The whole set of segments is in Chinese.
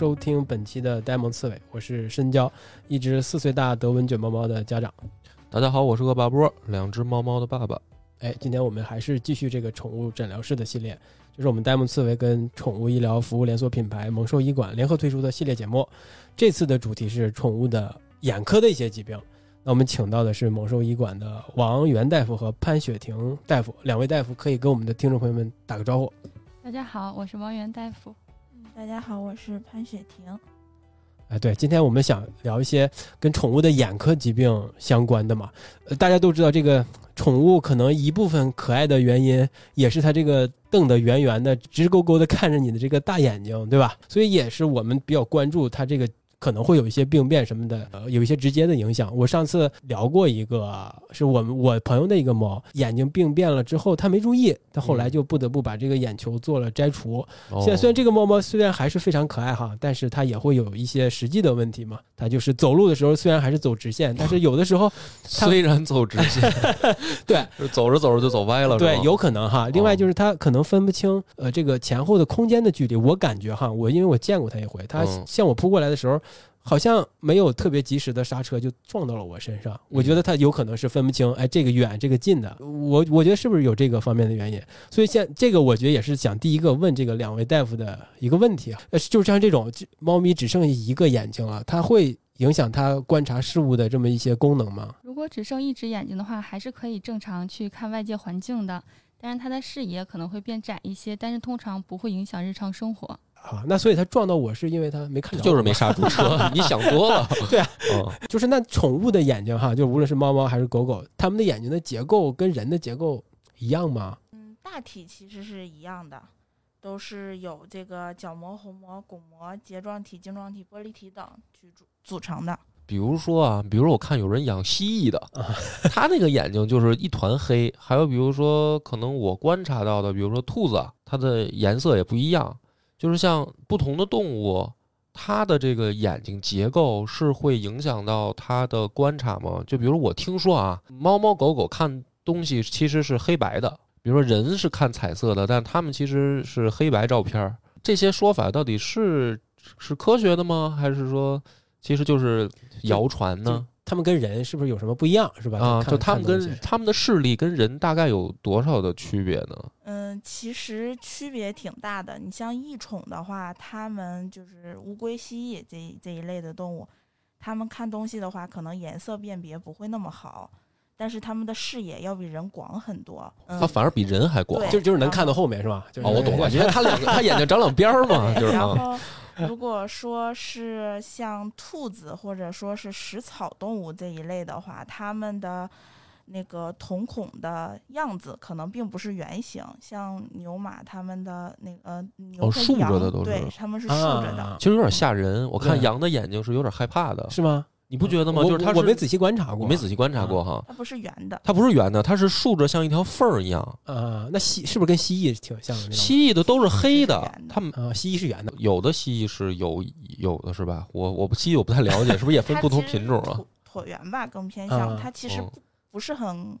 收听本期的呆萌刺猬，我是深交，一只四岁大德文卷毛猫的家长。大家好，我是恶霸波，两只猫猫的爸爸。哎，今天我们还是继续这个宠物诊疗室的系列，就是我们呆萌刺猬跟宠物医疗服务连锁品牌萌兽医馆联合推出的系列节目。这次的主题是宠物的眼科的一些疾病。那我们请到的是猛兽医馆的王源大夫和潘雪婷大夫，两位大夫可以跟我们的听众朋友们打个招呼。大家好，我是王源大夫。大家好，我是潘雪婷。哎，对，今天我们想聊一些跟宠物的眼科疾病相关的嘛。呃，大家都知道，这个宠物可能一部分可爱的原因，也是它这个瞪得圆圆的、直勾勾的看着你的这个大眼睛，对吧？所以也是我们比较关注它这个。可能会有一些病变什么的，呃，有一些直接的影响。我上次聊过一个，是我们我朋友的一个猫，眼睛病变了之后，他没注意，他后来就不得不把这个眼球做了摘除。现在虽然这个猫猫虽然还是非常可爱哈，但是它也会有一些实际的问题嘛。它就是走路的时候虽然还是走直线，但是有的时候虽然走直线，对，走着走着就走歪了。对，有可能哈。另外就是它可能分不清呃这个前后的空间的距离。我感觉哈，我因为我见过它一回，它向我扑过来的时候。好像没有特别及时的刹车就撞到了我身上，我觉得他有可能是分不清，哎，这个远这个近的，我我觉得是不是有这个方面的原因？所以现这个我觉得也是想第一个问这个两位大夫的一个问题啊，就是像这种猫咪只剩下一个眼睛了，它会影响它观察事物的这么一些功能吗？如果只剩一只眼睛的话，还是可以正常去看外界环境的，但是它的视野可能会变窄一些，但是通常不会影响日常生活。啊，那所以它撞到我是因为它没看，就是没刹住车。你想多了，对啊，就是那宠物的眼睛哈，就无论是猫猫还是狗狗，它们的眼睛的结构跟人的结构一样吗？嗯，大体其实是一样的，都是有这个角膜、虹膜、巩膜、睫状体、晶状体、玻璃体等去组组成的。比如说啊，比如我看有人养蜥蜴的，它那个眼睛就是一团黑。还有比如说，可能我观察到的，比如说兔子，它的颜色也不一样。就是像不同的动物，它的这个眼睛结构是会影响到它的观察吗？就比如我听说啊，猫猫狗狗看东西其实是黑白的，比如说人是看彩色的，但它们其实是黑白照片。这些说法到底是是科学的吗？还是说其实就是谣传呢？他们跟人是不是有什么不一样，是吧？啊，就他们跟他们的视力跟人大概有多少的区别呢？嗯，其实区别挺大的。你像异宠的话，他们就是乌龟、蜥蜴这这一类的动物，他们看东西的话，可能颜色辨别不会那么好，但是他们的视野要比人广很多。他反而比人还广，就就是能看到后面，是吧？哦，我懂了，因为他两个 他眼睛长两边儿嘛，就是。然后。如果说是像兔子或者说是食草动物这一类的话，它们的那个瞳孔的样子可能并不是圆形，像牛马它们的那个呃牛竖着的都是，对，它们是竖着的，其实有点吓人。我看羊的眼睛是有点害怕的，是吗？你不觉得吗？就是它，我没仔细观察过，没仔细观察过哈。它不是圆的，它不是圆的，它是竖着像一条缝儿一样。啊，那蜥是不是跟蜥蜴挺像的？蜥蜴的都是黑的，它们啊，蜥蜴是圆的，有的蜥蜴是有有的是吧？我我不蜥蜴我不太了解，是不是也分不同品种啊？椭圆吧，更偏向它其实不是很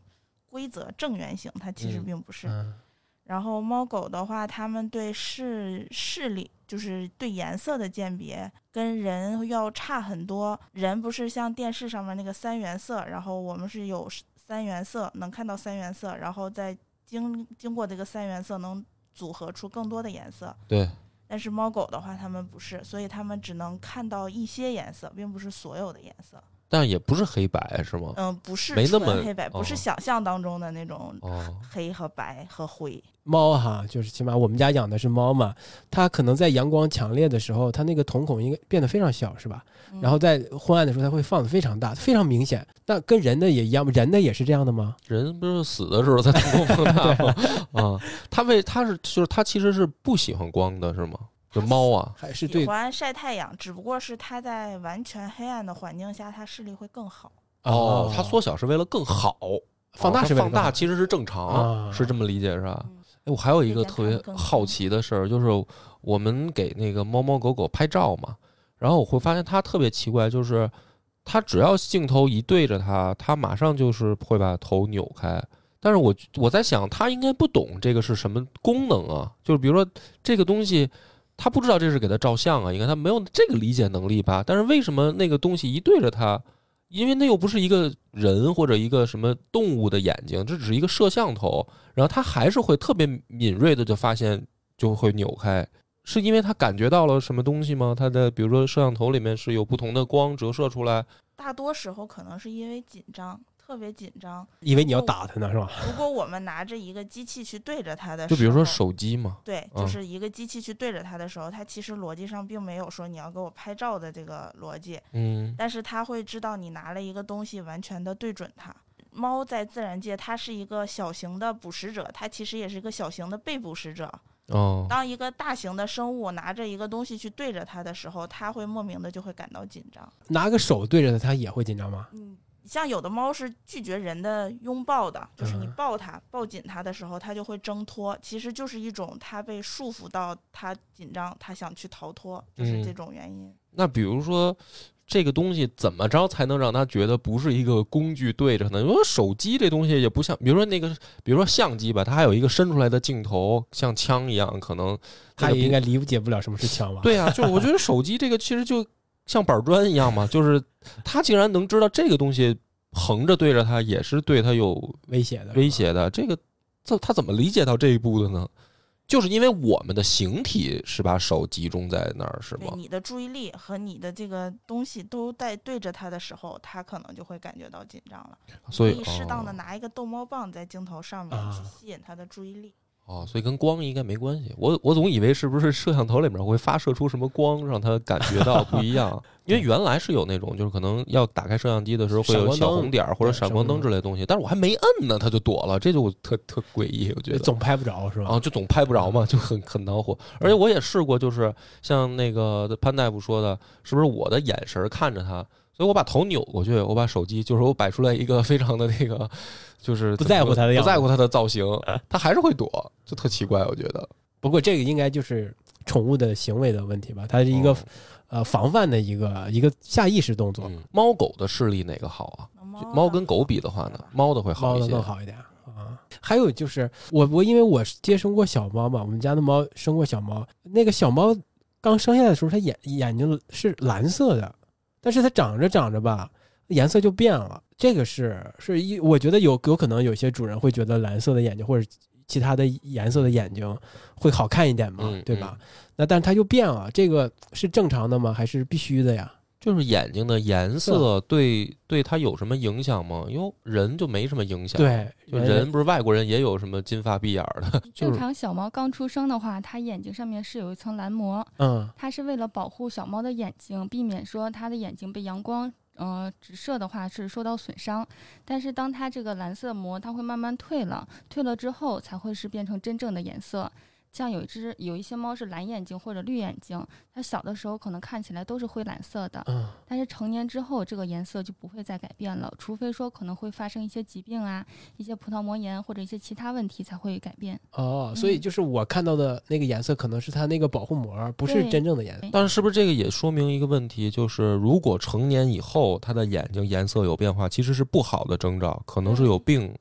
规则正圆形，它其实并不是。然后猫狗的话，它们对视视力就是对颜色的鉴别跟人要差很多。人不是像电视上面那个三原色，然后我们是有三原色，能看到三原色，然后再经经过这个三原色能组合出更多的颜色。对。但是猫狗的话，它们不是，所以它们只能看到一些颜色，并不是所有的颜色。但也不是黑白是吗？嗯，不是，没那么黑白，不是想象当中的那种黑和白和灰。猫哈，就是起码我们家养的是猫嘛，它可能在阳光强烈的时候，它那个瞳孔应该变得非常小，是吧？然后在昏暗的时候，它会放的非常大，非常明显。那跟人的也一样？人的也是这样的吗？人不是死的时候才瞳孔放大吗？啊，它为它是就是它其实是不喜欢光的，是吗？这猫啊，还是喜欢晒太阳，只不过是它在完全黑暗的环境下，它视力会更好。哦，它缩小是为了更好，放大是放大其实是正常，是这么理解是吧？哎，我还有一个特别好奇的事儿，就是我们给那个猫猫狗狗拍照嘛，然后我会发现它特别奇怪，就是它只要镜头一对着它，它马上就是会把头扭开。但是我我在想，它应该不懂这个是什么功能啊？就是比如说这个东西。他不知道这是给他照相啊，应该他没有这个理解能力吧？但是为什么那个东西一对着他，因为那又不是一个人或者一个什么动物的眼睛，这只是一个摄像头，然后他还是会特别敏锐的就发现就会扭开，是因为他感觉到了什么东西吗？他的比如说摄像头里面是有不同的光折射出来，大多时候可能是因为紧张。特别紧张，以为你要打他呢，是吧？如果我们拿着一个机器去对着他的，就比如说手机嘛，对，就是一个机器去对着他的时候，它其实逻辑上并没有说你要给我拍照的这个逻辑，嗯，但是它会知道你拿了一个东西，完全的对准它。猫在自然界，它是一个小型的捕食者，它其实也是一个小型的被捕食者。哦，当一个大型的生物拿着一个东西去对着它的时候，它会莫名的就会感到紧张。拿个手对着它，它也会紧张吗？嗯。像有的猫是拒绝人的拥抱的，就是你抱它、抱紧它的时候，它就会挣脱，其实就是一种它被束缚到，它紧张，它想去逃脱，就是这种原因。那比如说，这个东西怎么着才能让它觉得不是一个工具对着呢？因为手机这东西也不像，比如说那个，比如说相机吧，它还有一个伸出来的镜头，像枪一样，可能它也应该理解不了什么是枪吧？对呀，就我觉得手机这个其实就。像板砖一样嘛，就是他竟然能知道这个东西横着对着他也是对他有威胁的，威胁的。这个这他怎么理解到这一步的呢？就是因为我们的形体是把手集中在那儿，是吗？你的注意力和你的这个东西都在对着他的时候，他可能就会感觉到紧张了。所以适当的拿一个逗猫棒在镜头上面去吸引他的注意力。哦，所以跟光应该没关系。我我总以为是不是摄像头里面会发射出什么光，让他感觉到不一样。因为原来是有那种，就是可能要打开摄像机的时候会有小红点或者闪光灯之类的东西，但是我还没摁呢，他就躲了，这就特特诡异。我觉得总拍不着是吧？啊，就总拍不着嘛，就很很恼火。而且我也试过，就是像那个潘大夫说的，是不是我的眼神看着他？所以我把头扭过去，我把手机，就是我摆出来一个非常的那个，就是不在乎他的，不在乎他的造型，他还是会躲，就特奇怪，我觉得。不过这个应该就是宠物的行为的问题吧，它是一个呃防范的一个一个下意识动作。猫狗的视力哪个好啊？猫跟狗比的话呢，猫的会好一些，猫更好一点啊。还有就是我我因为我接生过小猫嘛，我们家的猫生过小猫，那个小猫刚生下来的时候，它眼眼睛是蓝色的。但是它长着长着吧，颜色就变了。这个是是一，我觉得有有可能有些主人会觉得蓝色的眼睛或者其他的颜色的眼睛会好看一点嘛，对吧？那但是它又变了，这个是正常的吗？还是必须的呀？就是眼睛的颜色对对它有什么影响吗？因为人就没什么影响。对，就人不是外国人也有什么金发碧眼的。正常小猫刚出生的话，它眼睛上面是有一层蓝膜，嗯，它是为了保护小猫的眼睛，避免说它的眼睛被阳光呃直射的话是受到损伤。但是当它这个蓝色膜它会慢慢退了，退了之后才会是变成真正的颜色。像有一只有一些猫是蓝眼睛或者绿眼睛，它小的时候可能看起来都是灰蓝色的，嗯，但是成年之后这个颜色就不会再改变了，除非说可能会发生一些疾病啊，一些葡萄膜炎或者一些其他问题才会改变。哦，所以就是我看到的那个颜色可能是它那个保护膜，不是真正的颜色。但是是不是这个也说明一个问题，就是如果成年以后它的眼睛颜色有变化，其实是不好的征兆，可能是有病。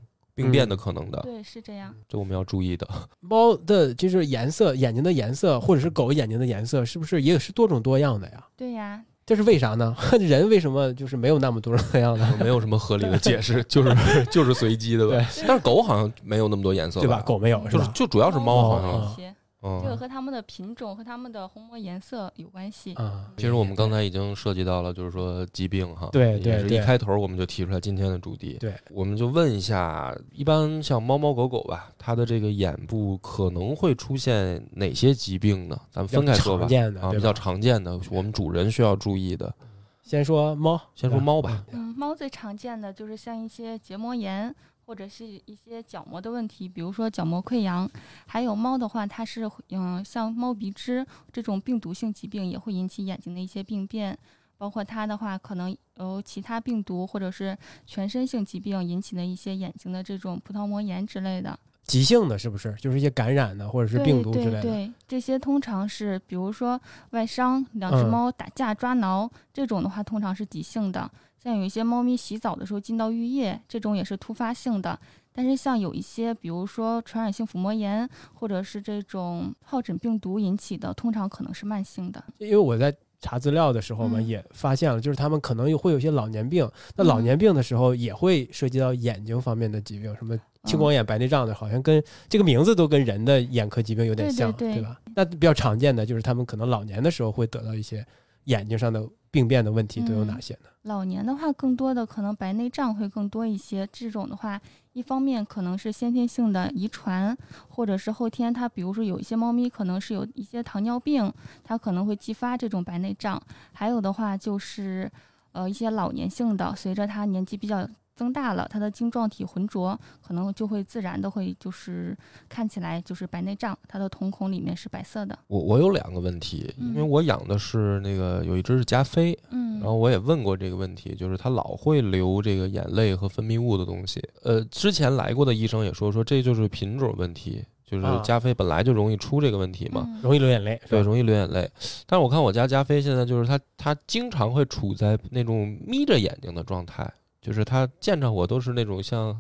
病变的可能的，对，是这样，这我们要注意的。猫的就是颜色，眼睛的颜色，或者是狗眼睛的颜色，是不是也是多种多样的呀？对呀，这是为啥呢？人为什么就是没有那么多种多样的？没有什么合理的解释，就是就是随机的。呗，但是狗好像没有那么多颜色，对吧？狗没有，就是就主要是猫好像。这个和它们的品种和它们的虹膜颜色有关系。啊，其实我们刚才已经涉及到了，就是说疾病哈。对对对。一开头我们就提出来今天的主题。对。我们就问一下，一般像猫猫狗狗吧，它的这个眼部可能会出现哪些疾病呢？咱们分开说吧。啊，比较常见的，我们主人需要注意的。先说猫，先说猫吧。嗯，猫最常见的就是像一些结膜炎。或者是一些角膜的问题，比如说角膜溃疡，还有猫的话，它是嗯，像猫鼻支这种病毒性疾病也会引起眼睛的一些病变，包括它的话，可能由其他病毒或者是全身性疾病引起的一些眼睛的这种葡萄膜炎之类的。急性的，是不是？就是一些感染的或者是病毒之类的。对，这些通常是比如说外伤，两只猫打架抓挠这种的话，通常是急性的。像有一些猫咪洗澡的时候进到浴液，这种也是突发性的。但是像有一些，比如说传染性腹膜炎，或者是这种疱疹病毒引起的，通常可能是慢性的。因为我在查资料的时候嘛，也发现了，就是他们可能会有些老年病。那老年病的时候，也会涉及到眼睛方面的疾病，什么青光眼、白内障的，好像跟这个名字都跟人的眼科疾病有点像，对吧？那比较常见的就是他们可能老年的时候会得到一些眼睛上的病变的问题，都有哪些呢？老年的话，更多的可能白内障会更多一些。这种的话，一方面可能是先天性的遗传，或者是后天它，比如说有一些猫咪可能是有一些糖尿病，它可能会激发这种白内障。还有的话就是，呃，一些老年性的，随着它年纪比较。增大了，它的晶状体浑浊，可能就会自然的会就是看起来就是白内障，它的瞳孔里面是白色的。我我有两个问题，因为我养的是那个有一只是加菲，嗯，然后我也问过这个问题，就是它老会流这个眼泪和分泌物的东西。呃，之前来过的医生也说说这就是品种问题，就是加菲本来就容易出这个问题嘛，容易流眼泪，对，容易流眼泪。但是我看我家加菲现在就是它它经常会处在那种眯着眼睛的状态。就是他见着我都是那种像，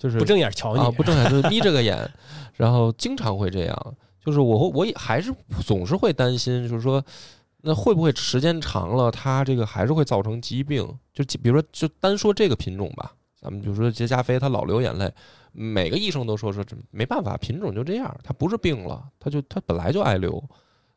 就是不正眼瞧你啊，不正眼就是眯着个眼，然后经常会这样。就是我我也还是总是会担心，就是说，那会不会时间长了，它这个还是会造成疾病？就比如说，就单说这个品种吧，咱们就说杰加菲，它老流眼泪，每个医生都说说这没办法，品种就这样，它不是病了，它就它本来就爱流。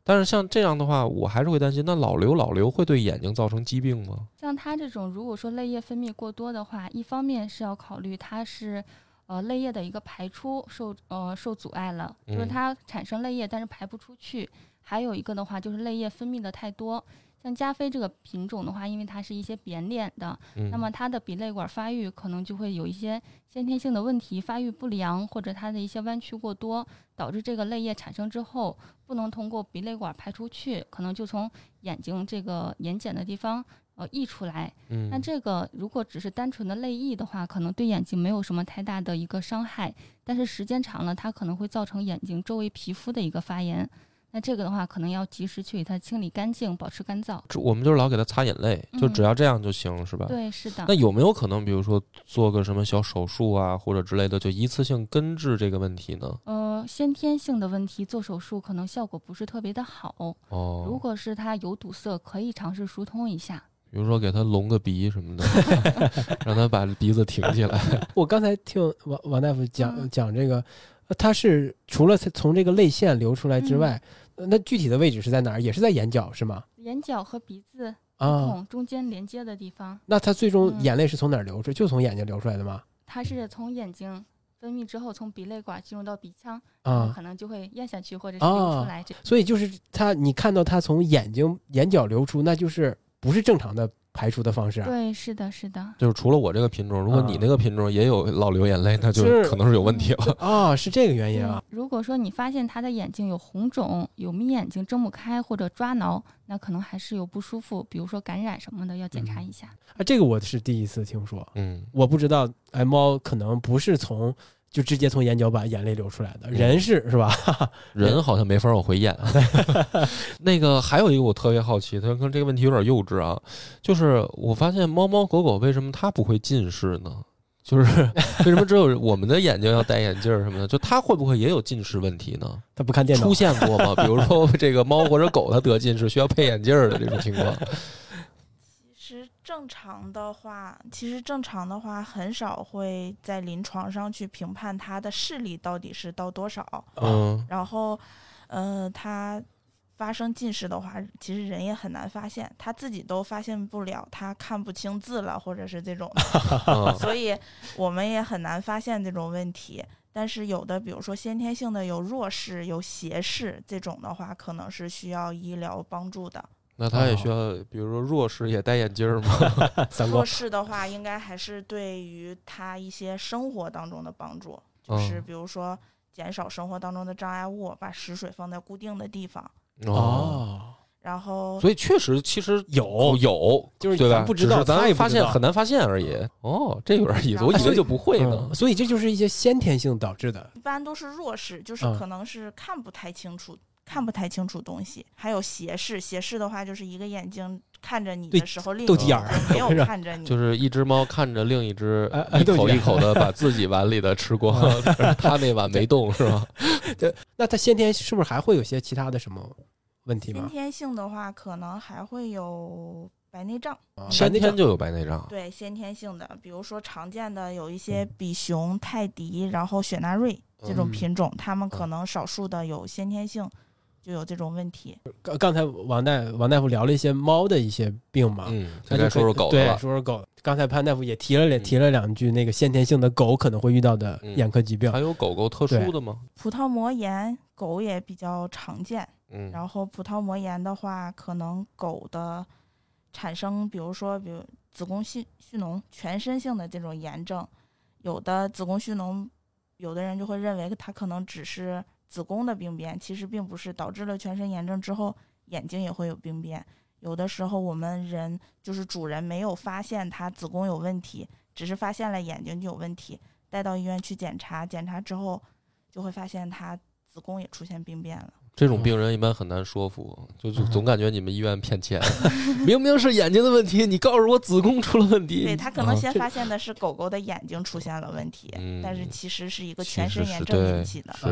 但是像这样的话，我还是会担心，那老刘老刘会对眼睛造成疾病吗？像他这种，如果说泪液分泌过多的话，一方面是要考虑他是，呃，泪液的一个排出受呃受阻碍了，就是它产生泪液但是排不出去；还有一个的话就是泪液分泌的太多。像加菲这个品种的话，因为它是一些扁脸的，那么它的鼻泪管发育可能就会有一些先天性的问题，发育不良或者它的一些弯曲过多，导致这个泪液产生之后不能通过鼻泪管排出去，可能就从眼睛这个眼睑的地方呃溢出来。那这个如果只是单纯的泪溢的话，可能对眼睛没有什么太大的一个伤害，但是时间长了，它可能会造成眼睛周围皮肤的一个发炎。那这个的话，可能要及时去给它清理干净，保持干燥。我们就是老给它擦眼泪，就只要这样就行，是吧？对，是的。那有没有可能，比如说做个什么小手术啊，或者之类的，就一次性根治这个问题呢？呃，先天性的问题做手术可能效果不是特别的好。哦。如果是它有堵塞，可以尝试疏通一下。比如说给他隆个鼻什么的，让他把鼻子挺起来。我刚才听王王大夫讲讲这个，他是除了从这个泪腺流出来之外。那具体的位置是在哪儿？也是在眼角是吗？眼角和鼻子鼻孔中间连接的地方。那它最终眼泪是从哪儿流出？就从眼睛流出来的吗？它是从眼睛分泌之后，从鼻泪管进入到鼻腔，啊，可能就会咽下去或者是流出来。这所以就是它，你看到它从眼睛眼角流出，那就是不是正常的。排除的方式啊，对，是的，是的，就是除了我这个品种，如果你那个品种也有老流眼泪，那就可能是有问题了。啊，是这个原因啊。如果说你发现它的眼睛有红肿、有眯眼睛、睁不开或者抓挠，那可能还是有不舒服，比如说感染什么的，要检查一下。啊，这个我是第一次听说，嗯，我不知道，哎，猫可能不是从。就直接从眼角把眼泪流出来的人是是吧？人好像没法往回咽。那个还有一个我特别好奇，他说这个问题有点幼稚啊，就是我发现猫猫狗狗为什么它不会近视呢？就是 为什么只有我们的眼睛要戴眼镜什么的？就它会不会也有近视问题呢？它不看电脑出现过吗？比如说这个猫或者狗它得近视需要配眼镜的这种情况。正常的话，其实正常的话很少会在临床上去评判他的视力到底是到多少。嗯，然后，呃，他发生近视的话，其实人也很难发现，他自己都发现不了，他看不清字了，或者是这种，所以我们也很难发现这种问题。但是有的，比如说先天性的有弱视、有斜视这种的话，可能是需要医疗帮助的。那他也需要，比如说弱视也戴眼镜吗？弱视的话，应该还是对于他一些生活当中的帮助，就是比如说减少生活当中的障碍物，把食水放在固定的地方。哦。然后，所以确实其实有有，就是对吧？不知道，咱也发现很难发现而已。哦，这有点意思，我以为就不会呢。所以这就是一些先天性导致的，一般都是弱视，就是可能是看不太清楚，看不太清楚东西。还有斜视，斜视的话就是一个眼睛看着你的时候，另一眼没有看着你，就是一只猫看着另一只一口一口的把自己碗里的吃光，它那碗没动是吧？对，那它先天是不是还会有些其他的什么？问题吗？先天性的话，可能还会有白内障。先天就有白内障。对，先天性的，比如说常见的有一些比熊、泰迪，然后雪纳瑞这种品种，它们可能少数的有先天性就有这种问题。刚刚才王大王大夫聊了一些猫的一些病嘛，嗯，再说说狗对，说说狗。刚才潘大夫也提了提了两句，那个先天性的狗可能会遇到的眼科疾病。还有狗狗特殊的吗？葡萄膜炎，狗也比较常见。嗯，然后葡萄膜炎的话，可能狗的产生，比如说，比如子宫蓄蓄脓，全身性的这种炎症，有的子宫蓄脓，有的人就会认为它可能只是子宫的病变，其实并不是，导致了全身炎症之后，眼睛也会有病变。有的时候我们人就是主人没有发现他子宫有问题，只是发现了眼睛就有问题，带到医院去检查，检查之后就会发现他子宫也出现病变了。这种病人一般很难说服，就就总感觉你们医院骗钱。明明是眼睛的问题，你告诉我子宫出了问题。对他可能先发现的是狗狗的眼睛出现了问题，但是其实是一个全身炎症引起的。是，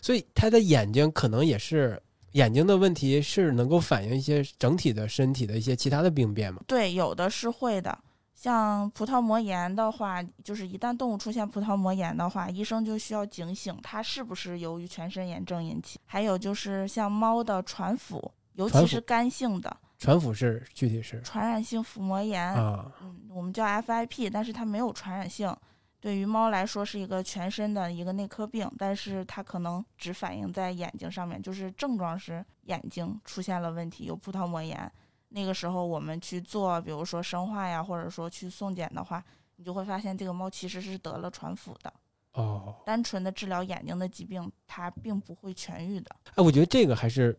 所以他的眼睛可能也是眼睛的问题，是能够反映一些整体的身体的一些其他的病变吗？对，有的是会的。像葡萄膜炎的话，就是一旦动物出现葡萄膜炎的话，医生就需要警醒，它是不是由于全身炎症引起。还有就是像猫的传腹，尤其是干性的传腹是具体是传染性腹膜炎啊，嗯，我们叫 FIP，但是它没有传染性。对于猫来说是一个全身的一个内科病，但是它可能只反映在眼睛上面，就是症状是眼睛出现了问题，有葡萄膜炎。那个时候我们去做，比如说生化呀，或者说去送检的话，你就会发现这个猫其实是得了传腹的。哦，单纯的治疗眼睛的疾病，它并不会痊愈的。哎，我觉得这个还是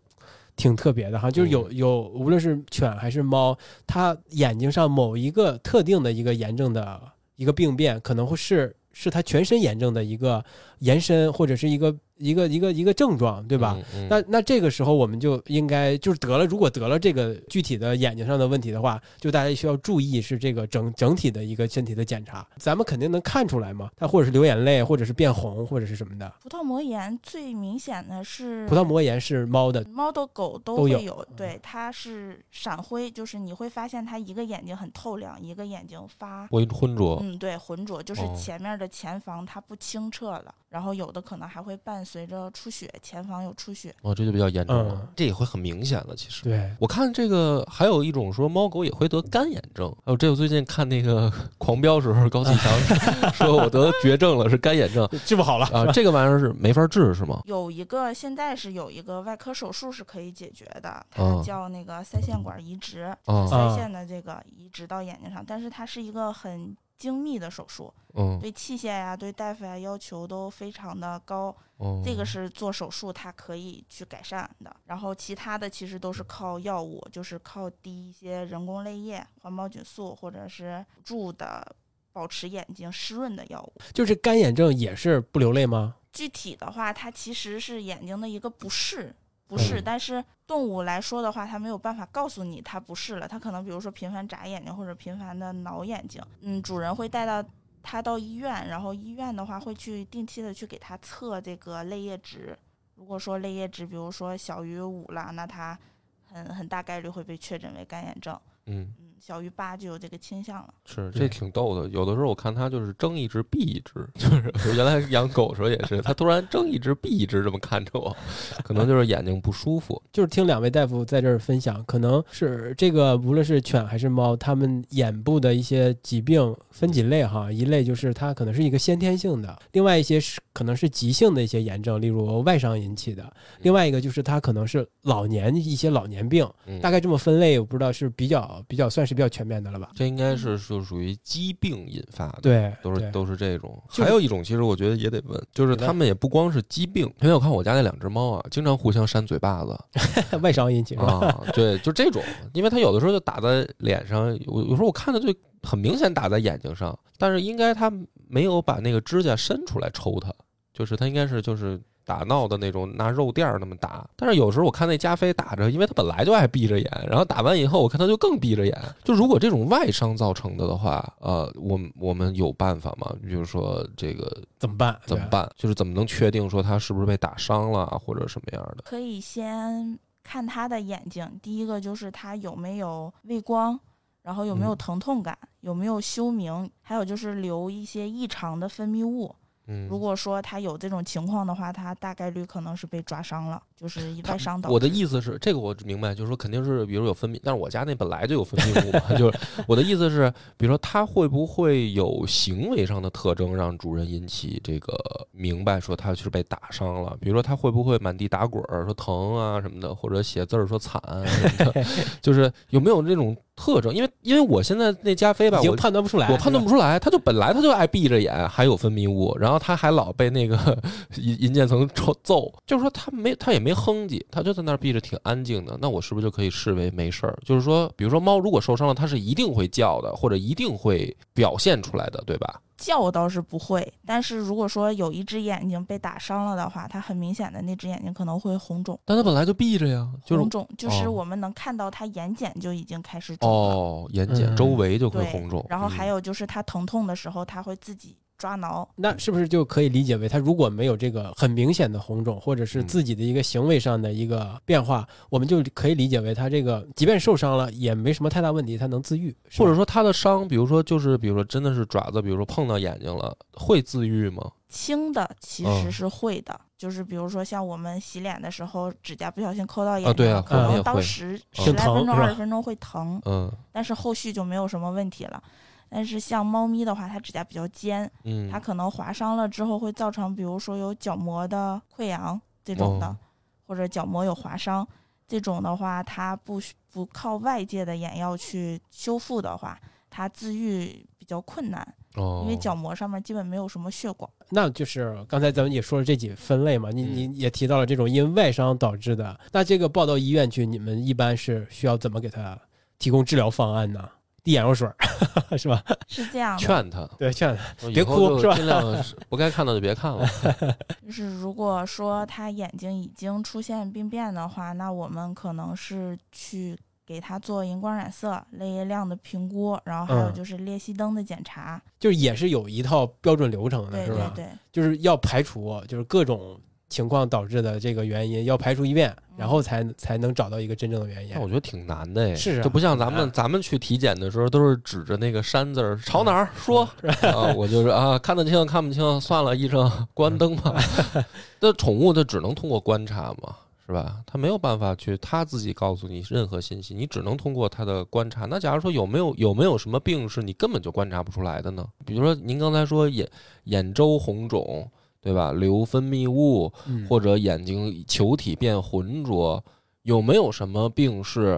挺特别的哈，就是有有，无论是犬还是猫，它眼睛上某一个特定的一个炎症的一个病变，可能会是是它全身炎症的一个延伸，或者是一个。一个一个一个症状，对吧？那那这个时候我们就应该就是得了，如果得了这个具体的眼睛上的问题的话，就大家需要注意是这个整整体的一个身体的检查。咱们肯定能看出来嘛，它或者是流眼泪，或者是变红，或者是什么的。葡萄膜炎最明显的是葡萄膜炎是猫的，猫的狗都会有。对，它是闪灰，就是你会发现它一个眼睛很透亮，一个眼睛发灰浑浊。嗯，对，浑浊就是前面的前房它不清澈了，然后有的可能还会伴。随着出血，前房有出血，哦，这就比较严重了，这也会很明显了。其实，对我看这个还有一种说猫狗也会得干眼症，哦，这我最近看那个狂飙时候，高启强 说我得绝症了，是干眼症，治不好了啊，这个玩意儿是没法治是吗？有一个现在是有一个外科手术是可以解决的，它叫那个腮腺管移植，腮腺的这个移植到眼睛上，但是它是一个很。精密的手术，嗯，对器械呀，对大夫呀要求都非常的高，这个是做手术它可以去改善的。然后其他的其实都是靠药物，就是靠滴一些人工泪液、环孢菌素或者是注的保持眼睛湿润的药物。就是干眼症也是不流泪吗？具体的话，它其实是眼睛的一个不适。不是，但是动物来说的话，它没有办法告诉你它不是了。它可能比如说频繁眨眼睛或者频繁的挠眼睛，嗯，主人会带到它到医院，然后医院的话会去定期的去给它测这个泪液值。如果说泪液值比如说小于五了，那它很很大概率会被确诊为干眼症。嗯。小于八就有这个倾向了，是这挺逗的。有的时候我看他就是睁一只闭一只，就是 原来养狗时候也是，他突然睁一只闭一只这么看着我，可能就是眼睛不舒服。就是听两位大夫在这儿分享，可能是这个无论是犬还是猫，它们眼部的一些疾病分几类哈，一类就是它可能是一个先天性的，另外一些是可能是急性的一些炎症，例如外伤引起的，另外一个就是它可能是老年一些老年病，大概这么分类，我不知道是比较比较算是。是比较全面的了吧？这应该是就属于疾病引发的，对，都是都是这种。还有一种，其实我觉得也得问，就是他们也不光是疾病，因为我看我家那两只猫啊，经常互相扇嘴巴子，外伤引起啊？对，就这种，因为它有的时候就打在脸上，有有时候我看的就很明显打在眼睛上，但是应该它没有把那个指甲伸出来抽它，就是它应该是就是。打闹的那种，拿肉垫儿那么打。但是有时候我看那加菲打着，因为他本来就爱闭着眼，然后打完以后，我看他就更闭着眼。就如果这种外伤造成的的话，呃，我我们有办法吗？比如说这个怎么办？怎么办？就是怎么能确定说他是不是被打伤了，或者什么样的？可以先看他的眼睛，第一个就是他有没有畏光，然后有没有疼痛感，有没有休明，还有就是留一些异常的分泌物。如果说他有这种情况的话，他大概率可能是被抓伤了，就是外伤导致。我的意思是，这个我明白，就是说肯定是，比如有分泌，但是我家那本来就有分泌物嘛，就是我的意思是，比如说他会不会有行为上的特征，让主人引起这个明白说他是被打伤了？比如说他会不会满地打滚儿，说疼啊什么的，或者写字儿说惨什么的，就是有没有这种？特征，因为因为我现在那加菲吧，我判断不出来，我判断不出来，他就本来他就爱闭着眼，还有分泌物，然后他还老被那个 银银渐层 抽揍，就是说他没他也没哼唧，他就在那儿闭着挺安静的，那我是不是就可以视为没事儿？就是说，比如说猫如果受伤了，它是一定会叫的，或者一定会表现出来的，对吧？叫倒是不会，但是如果说有一只眼睛被打伤了的话，它很明显的那只眼睛可能会红肿。但它本来就闭着呀，就是红肿就是我们能看到它眼睑就已经开始肿了。哦，眼睑周围就会红肿。然后还有就是它疼痛的时候，它会自己。抓挠，那是不是就可以理解为他如果没有这个很明显的红肿，或者是自己的一个行为上的一个变化，我们就可以理解为他这个即便受伤了也没什么太大问题，他能自愈，或者说他的伤，比如说就是比如说真的是爪子，比如说碰到眼睛了，会自愈吗？轻的其实是会的，就是比如说像我们洗脸的时候，指甲不小心抠到眼睛，可能当时十来分钟、二十分钟会疼，嗯，但是后续就没有什么问题了。但是像猫咪的话，它指甲比较尖，嗯，它可能划伤了之后会造成，比如说有角膜的溃疡这种的，或者角膜有划伤，这种的话，它不不靠外界的眼药去修复的话，它自愈比较困难，哦，因为角膜上面基本没有什么血管。那就是刚才咱们也说了这几分类嘛，你你也提到了这种因外伤导致的，那这个抱到医院去，你们一般是需要怎么给他提供治疗方案呢？滴眼药水 是吧？是这样，劝他，对，劝他别哭，是吧？尽量不该看的就别看了。就是如果说他眼睛已经出现病变的话，那我们可能是去给他做荧光染色、泪液量的评估，然后还有就是裂隙灯的检查，就是也是有一套标准流程的，是吧？对，就是要排除，就是各种。情况导致的这个原因要排除一遍，然后才才能找到一个真正的原因。那我觉得挺难的，是就不像咱们咱们去体检的时候都是指着那个山字儿朝哪儿说啊，我就是啊看得清看不清算了，医生关灯吧。那宠物它只能通过观察嘛，是吧？它没有办法去它自己告诉你任何信息，你只能通过它的观察。那假如说有没有有没有什么病是你根本就观察不出来的呢？比如说您刚才说眼眼周红肿。对吧？流分泌物，或者眼睛球体变浑浊，有没有什么病是，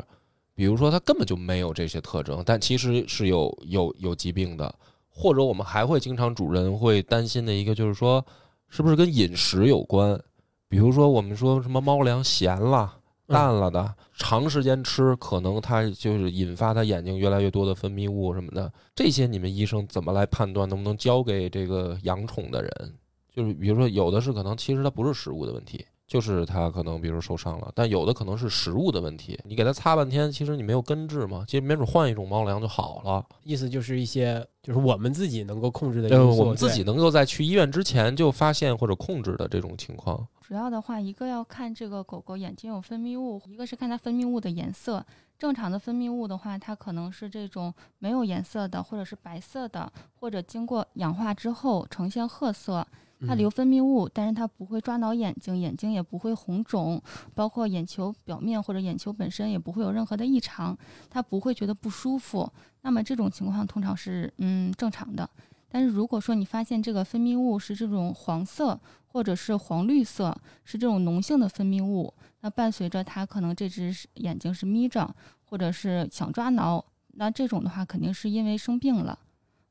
比如说他根本就没有这些特征，但其实是有有有疾病的？或者我们还会经常主人会担心的一个就是说，是不是跟饮食有关？比如说我们说什么猫粮咸了、淡了的，长时间吃，可能它就是引发它眼睛越来越多的分泌物什么的。这些你们医生怎么来判断？能不能交给这个养宠的人？就是比如说，有的是可能其实它不是食物的问题，就是它可能比如受伤了，但有的可能是食物的问题。你给它擦半天，其实你没有根治嘛，其实没准换一种猫粮就好了。意思就是一些就是我们自己能够控制的因素，我们自己能够在去医院之前就发现或者控制的这种情况。主要的话，一个要看这个狗狗眼睛有分泌物，一个是看它分泌物的颜色。正常的分泌物的话，它可能是这种没有颜色的，或者是白色的，或者经过氧化之后呈现褐色。它流分泌物，但是它不会抓挠眼睛，眼睛也不会红肿，包括眼球表面或者眼球本身也不会有任何的异常，它不会觉得不舒服。那么这种情况通常是嗯正常的。但是如果说你发现这个分泌物是这种黄色或者是黄绿色，是这种脓性的分泌物，那伴随着它可能这只眼睛是眯着，或者是想抓挠。那这种的话肯定是因为生病了，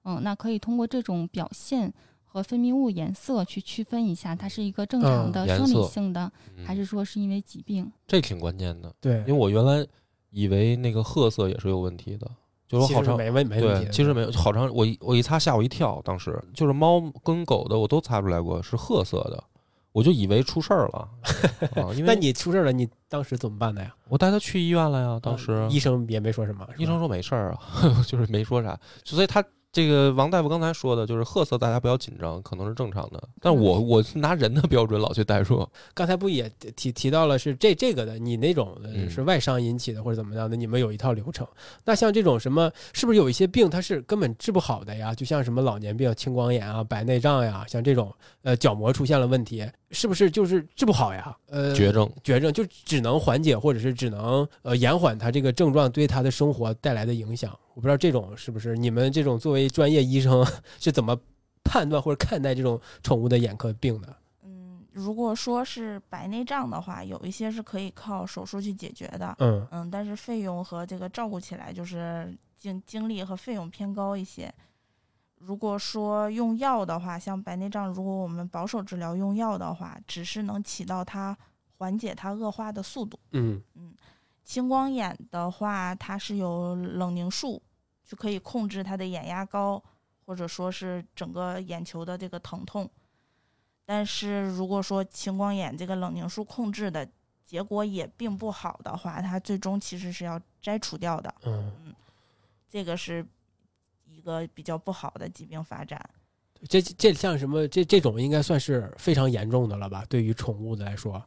嗯，那可以通过这种表现和分泌物颜色去区分一下，它是一个正常的生理性的，还是说是因为疾病？这挺关键的，对，因为我原来以为那个褐色也是有问题的。就是好长没问没问题，其实没有好长。我我一擦吓我一跳，当时就是猫跟狗的我都擦出来过是褐色的，我就以为出事儿了。那你出事儿了，你当时怎么办的呀？我带他去医院了呀。当时医生也没说什么，医生说没事儿啊，就是没说啥。所以他。这个王大夫刚才说的就是褐色，大家不要紧张，可能是正常的。但我我拿人的标准老去代入。刚才不也提提到了是这这个的，你那种是外伤引起的或者怎么样的？你们有一套流程。那像这种什么，是不是有一些病它是根本治不好的呀？就像什么老年病、青光眼啊、白内障呀，像这种呃角膜出现了问题，是不是就是治不好呀？呃，绝症，绝症就只能缓解或者是只能呃延缓它这个症状对他的生活带来的影响。我不知道这种是不是你们这种作为专业医生是怎么判断或者看待这种宠物的眼科病的？嗯，如果说是白内障的话，有一些是可以靠手术去解决的。嗯嗯，但是费用和这个照顾起来就是精精力和费用偏高一些。如果说用药的话，像白内障，如果我们保守治疗用药的话，只是能起到它缓解它恶化的速度。嗯嗯。青光眼的话，它是有冷凝术，就可以控制它的眼压高，或者说是整个眼球的这个疼痛。但是如果说青光眼这个冷凝术控制的结果也并不好的话，它最终其实是要摘除掉的。嗯嗯，这个是一个比较不好的疾病发展。这这像什么？这这种应该算是非常严重的了吧？对于宠物的来说。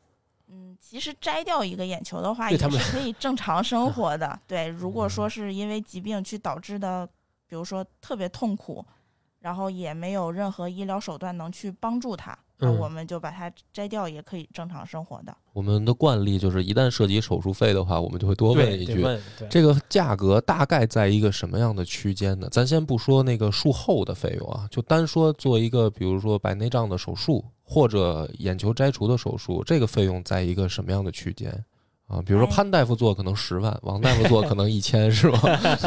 其实摘掉一个眼球的话，也是可以正常生活的。对，如果说是因为疾病去导致的，比如说特别痛苦，然后也没有任何医疗手段能去帮助他，那我们就把它摘掉，也可以正常生活的。我们的惯例就是，一旦涉及手术费的话，我们就会多问一句：这个价格大概在一个什么样的区间呢？咱先不说那个术后的费用啊，就单说做一个，比如说白内障的手术。或者眼球摘除的手术，这个费用在一个什么样的区间啊？比如说潘大夫做可能十万，王大夫做可能一千，是吧？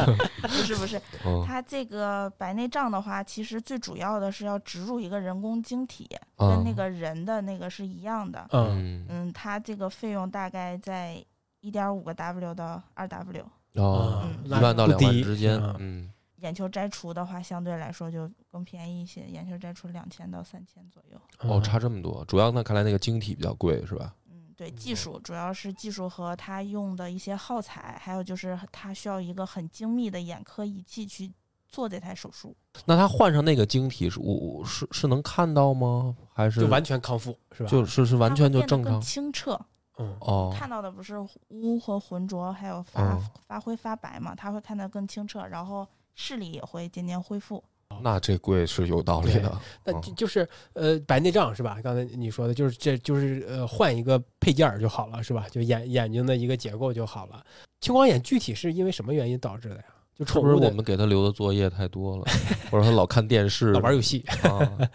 不是不是，他这个白内障的话，其实最主要的是要植入一个人工晶体，跟那个人的那个是一样的。嗯嗯，他这个费用大概在一点五个 W 到二 W，哦，一万到两万之间，嗯。眼球摘除的话，相对来说就更便宜一些。眼球摘除两千到三千左右。哦，差这么多。主要那看来那个晶体比较贵，是吧？嗯，对，技术主要是技术和它用的一些耗材，还有就是它需要一个很精密的眼科仪器去做这台手术。那他换上那个晶体是我是是能看到吗？还是就完全康复是吧？就是是完全就正常清澈。嗯哦，看到的不是污和浑浊，还有发发灰发白嘛？他会看得更清澈，然后。视力也会渐渐恢复，那这贵是有道理的。那就是呃，白内障是吧？刚才你说的就是这就是呃，换一个配件就好了是吧？就眼眼睛的一个结构就好了。青光眼具体是因为什么原因导致的呀？就宠物我们给他留的作业太多了，或者他老看电视、老玩游戏啊，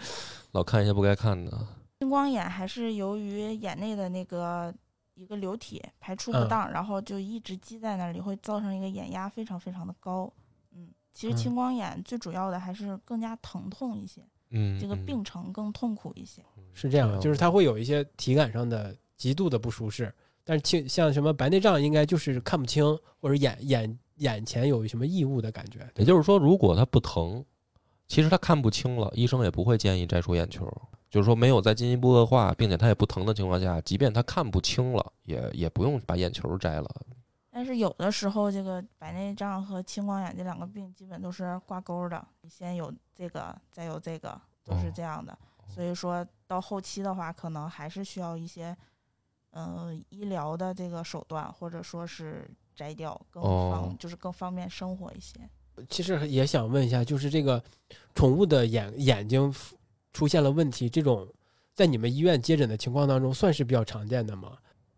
老看一些不该看的。青光眼还是由于眼内的那个一个流体排出不当，然后就一直积在那里，会造成一个眼压非常非常的高。其实青光眼最主要的还是更加疼痛一些，嗯，这个病程更痛苦一些。是这样，就是它会有一些体感上的极度的不舒适。但是青像什么白内障，应该就是看不清，或者眼眼眼前有什么异物的感觉。也就是说，如果它不疼，其实它看不清了，医生也不会建议摘除眼球。就是说，没有再进一步恶化，并且它也不疼的情况下，即便它看不清了，也也不用把眼球摘了。但是有的时候，这个白内障和青光眼这两个病基本都是挂钩的。你先有这个，再有这个，都是这样的。所以说到后期的话，可能还是需要一些，嗯，医疗的这个手段，或者说是摘掉，更方就是更方便生活一些。其实也想问一下，就是这个宠物的眼眼睛出现了问题，这种在你们医院接诊的情况当中，算是比较常见的吗？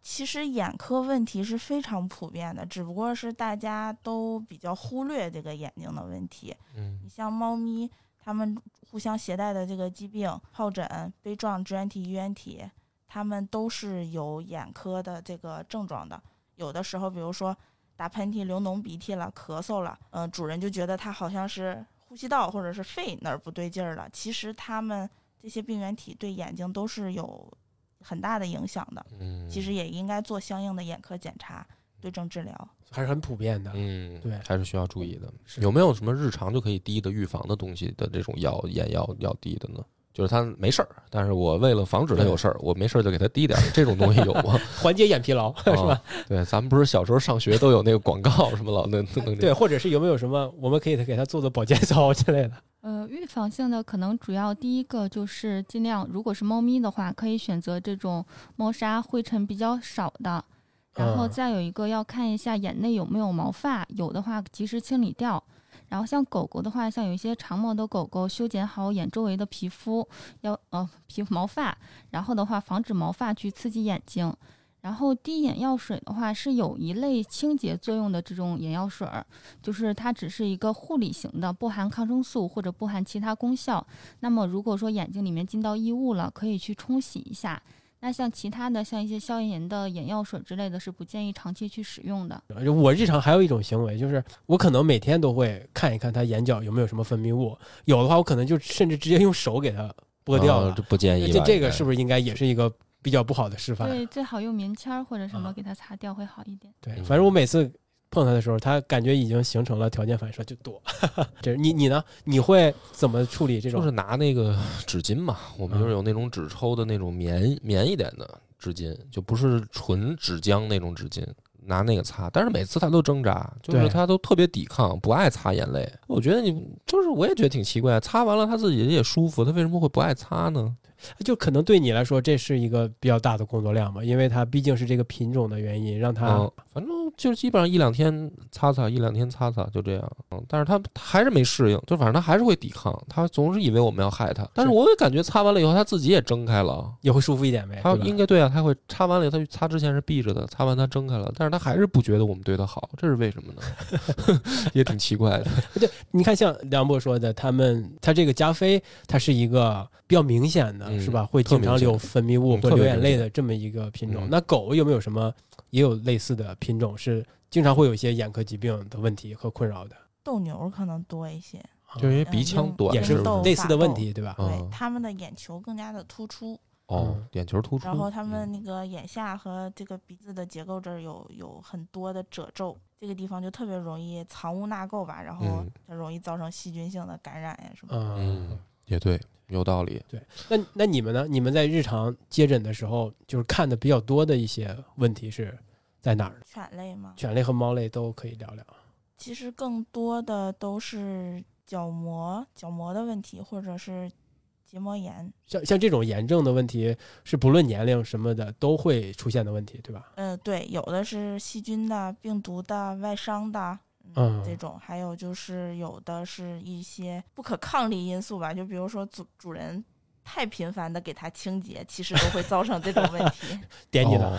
其实眼科问题是非常普遍的，只不过是大家都比较忽略这个眼睛的问题。嗯，你像猫咪，它们互相携带的这个疾病，疱疹、杯状支原体衣原体，它们都是有眼科的这个症状的。有的时候，比如说打喷嚏、流脓鼻涕了、咳嗽了，嗯，主人就觉得它好像是呼吸道或者是肺哪儿不对劲儿了。其实它们这些病原体对眼睛都是有很大的影响的。嗯，其实也应该做相应的眼科检查，对症治疗。还是很普遍的。嗯，对还是需要注意的。有没有什么日常就可以滴的预防的东西的这种药眼药要滴的呢？就是他没事儿，但是我为了防止他有事儿，我没事儿就给他滴点儿，这种东西有吗？缓解眼疲劳是吧啊？对，咱们不是小时候上学都有那个广告什么老那对，或者是有没有什么我们可以给他做做保健 操之类的？呃，预防性的可能主要第一个就是尽量，如果是猫咪的话，可以选择这种猫砂灰尘比较少的，然后嗯再有一个要看一下眼内有没有毛发，有的话及时清理掉。然后像狗狗的话，像有一些长毛的狗狗，修剪好眼周围的皮肤，要呃皮肤毛发，然后的话防止毛发去刺激眼睛。然后滴眼药水的话，是有一类清洁作用的这种眼药水儿，就是它只是一个护理型的，不含抗生素或者不含其他功效。那么如果说眼睛里面进到异物了，可以去冲洗一下。那像其他的，像一些消炎的眼药水之类的，是不建议长期去使用的。我日常还有一种行为，就是我可能每天都会看一看他眼角有没有什么分泌物，有的话我可能就甚至直接用手给它剥掉了哦这。不建议吧。这这个是不是应该也是一个比较不好的示范？对，最好用棉签儿或者什么啊给它擦掉会好一点。对，嗯反正我每次碰它的时候，它感觉已经形成了条件反射，就躲。这是你你呢？你会怎么处理这种？就是拿那个纸巾嘛，我们就是有那种纸抽的那种棉棉一点的纸巾，就不是纯纸浆那种纸巾，拿那个擦。但是每次他都挣扎，就是对他都特别抵抗，不爱擦眼泪。我觉得你就是，我也觉得挺奇怪，擦完了他自己也舒服，他为什么会不爱擦呢？就可能对你来说，这是一个比较大的工作量嘛，因为它毕竟是这个品种的原因，让它、嗯，反正就基本上一两天擦擦，一两天擦擦，就这样。嗯，但是他他还是没适应，就反正它还是会抵抗，它总是以为我们要害它。但是是我也感觉擦完了以后，它自己也睁开了。也会舒服一点呗。它应该对啊，它会擦完了以后，它擦之前是闭着的，擦完它睁开了，但是它还是不觉得我们对它好，这是为什么呢？也挺奇怪的。你看，像梁博说的，他们它这个加菲，它是一个比较明显的，嗯是吧？会经常流分泌物嗯或流眼泪的。这么一个品种。嗯。那狗有没有什么也有类似的品种，是经常会有一些眼科疾病的问题和困扰的？斗牛可能多一些，就因为鼻腔短，也是类似的问题，对吧？嗯。对他们的眼球更加的突出，哦嗯，眼球突出，然后他们嗯。那个眼下和这个鼻子的结构这儿有有很多的褶皱，这个地方就特别容易藏污纳垢吧，然后嗯。就容易造成细菌性的感染呀什么嗯，也对，有道理。对那那你们呢？你们在日常接诊的时候，就是看的比较多的一些问题是在哪儿？犬类吗，犬类和猫类都可以聊聊。其实更多的都是角膜角膜的问题，或者是结膜炎。像像这种炎症的问题，是不论年龄什么的都会出现的问题，对吧？呃，对，有的是细菌的、病毒的、外伤的，嗯这种，还有就是有的是一些不可抗力因素吧，就比如说主主人太频繁的给它清洁，其实都会造成这种问题。点你的，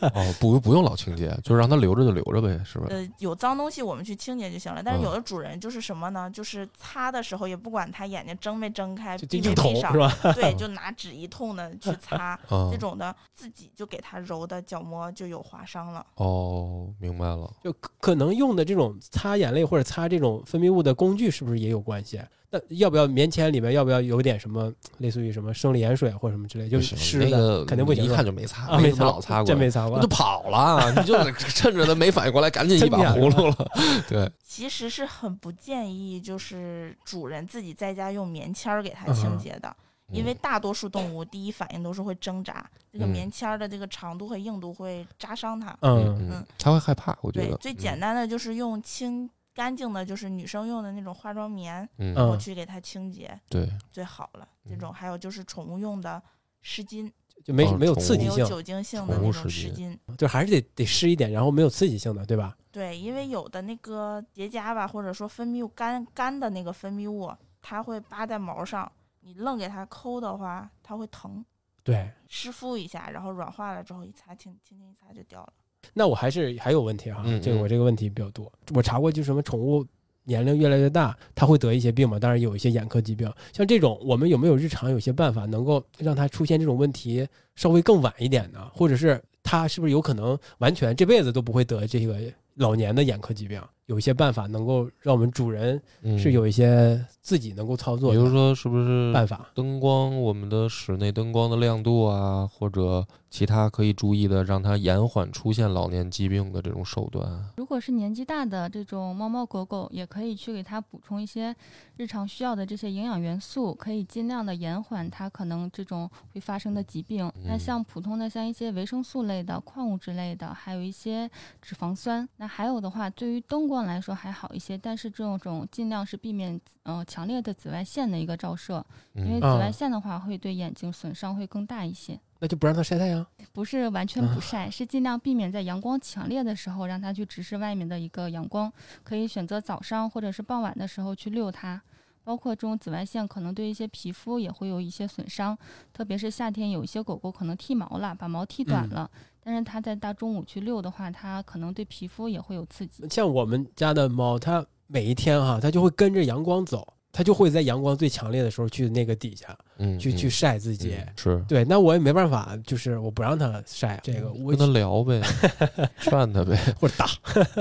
哦，哦不不用老清洁，就是让它留着就留着呗，是吧？呃，有脏东西我们去清洁就行了，但是嗯有的主人就是什么呢？就是擦的时候也不管它眼睛睁没睁开，就闭就就捅没闭上是，吧？对，就拿纸一通的去擦，啊这，种的自己就给它揉的角膜就有划伤了。哦，明白了。就可可能用的这种擦眼泪或者擦这种分泌物的工具，是不是也有关系？那要不要棉签里面要不要有点什么 类似于什么生理盐水或者什么之类，就是湿的，个肯定不行。一看就没擦，啊，没擦老擦过，真没擦过就。跑了，你就趁着他没反应过来，赶紧一把葫芦了。对，其实是很不建议，就是主人自己在家用棉签儿给它清嗯洁的，因为大多数动物第一反应都是会挣扎，这个嗯棉签儿的这个长度和硬度会扎伤它。嗯，嗯嗯，他会害怕，我觉对得，最简单的就是用清干净的，就是女生用的那种化妆棉，嗯，嗯我去给它清洁对，最好了。这嗯种还有就是宠物用的湿巾，就没哦没有刺激性，没有酒精性的那种湿巾湿巾。就还是得得湿一点，然后没有刺激性的，对吧？对，因为有的那个结痂吧，或者说分泌物干干的那个分泌物，它会扒在毛上，你愣给它抠的话，它会疼。对。湿敷一下，然后软化了之后一擦，轻轻轻一擦就掉了。那我还是还有问题哈，嗯这个嗯我这个问题比较多。我查过，就什么宠物年龄越来越大，它会得一些病嘛，当然有一些眼科疾病。像这种，我们有没有日常有些办法能够让它出现这种问题稍微更晚一点呢？或者是它是不是有可能完全这辈子都不会得这个老年的眼科疾病，有一些办法能够让我们主人嗯是有一些自己能够操作的比如说是不是办法。灯光，我们的室内灯光的亮度啊，或者其他可以注意的，让它延缓出现老年疾病的这种手段。如果是年纪大的这种猫猫狗狗，也可以去给它补充一些日常需要的这些营养元素，可以尽量的延缓它可能这种会发生的疾病。那嗯像普通的像一些维生素类的、矿物质类的，还有一些脂肪酸。那还有的话，对于灯光来说还好一些，但是这种尽量是避免呃强烈的紫外线的一个照射，因为嗯紫外啊线的话会对眼睛损伤会更大一些。那就不让它晒太阳。不是完全不晒，是尽量避免在阳光强烈的时候让它去直视外面的一个阳光，可以选择早上或者是傍晚的时候去遛它。包括这种紫外线可能对一些皮肤也会有一些损伤，特别是夏天有一些狗狗可能剃毛了，把毛剃短嗯了，但是它在大中午去遛的话，它可能对皮肤也会有刺激。像我们家的猫，它每一天哈、它就会跟着阳光走，它就会在阳光最强烈的时候去那个底下嗯，去、嗯。去晒自己。嗯是。对，那我也没办法，就是我不让它晒这个，我跟他聊呗，劝他呗。或者打。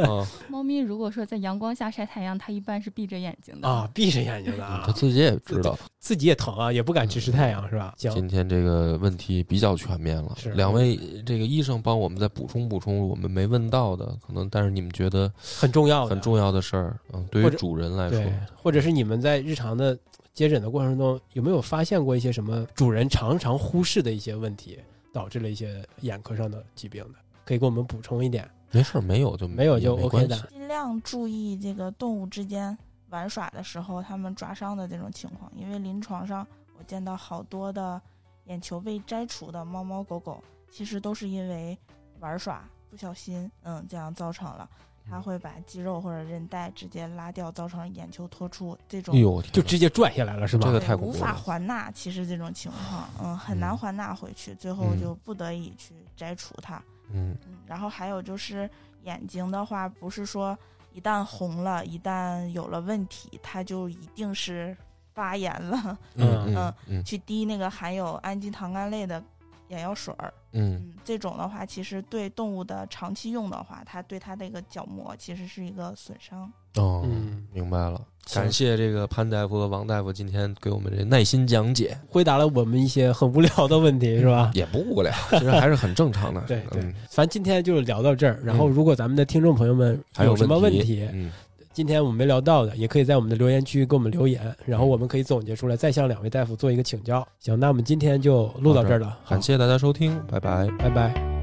啊，猫咪如果说在阳光下晒太阳，它一般是闭着眼睛的。啊，闭着眼睛的啊。他，自己也知道。自己也疼啊，也不敢直视太阳，是吧？行，今天这个问题比较全面了。是，两位这个医生帮我们再补充补充我们没问到的，可能但是你们觉得很重要的，很重要的事儿，嗯，对于主人来说。对，，或者是你们在日常的接诊的过程中，有没有发现过一些什么主人常常忽视的一些问题，导致了一些眼科上的疾病的？可以给我们补充一点。没事儿，没有就没有就 OK 的尽量注意这个动物之间玩耍的时候，它们抓伤的这种情况，因为临床上我见到好多的眼球被摘除的猫猫狗狗，其实都是因为玩耍不小心，嗯，这样造成了。它会把肌肉或者韧带直接拉掉，造成眼球脱出，这种哎呦，就直接拽下来了，是吧？这个对无法太恐怖了还纳。其实这种情况，嗯，很难嗯还纳回去，最后嗯就不得已去摘除它。嗯嗯，然后还有就是眼睛的话，不是说一旦红了，一旦有了问题，它就一定是发炎了，嗯嗯嗯嗯去滴那个含有氨基糖苷类的眼药水儿。嗯嗯，这种的话，其实对动物的长期用的话，它对它的一个角膜其实是一个损伤。哦，嗯明白了，感谢这个潘大夫和王大夫今天给我们这耐心讲解，回答了我们一些很无聊的问题，是吧？也不无聊，其实还是很正常的。对对嗯，反正今天就聊到这儿。然后，嗯如果咱们的听众朋友们还有什么问题题，嗯，今天我们没聊到的，也可以在我们的留言区给我们留言，然后我们可以总结出来，再向两位大夫做一个请教。行，那我们今天就录到这儿了，感谢大家收听，拜拜。拜拜。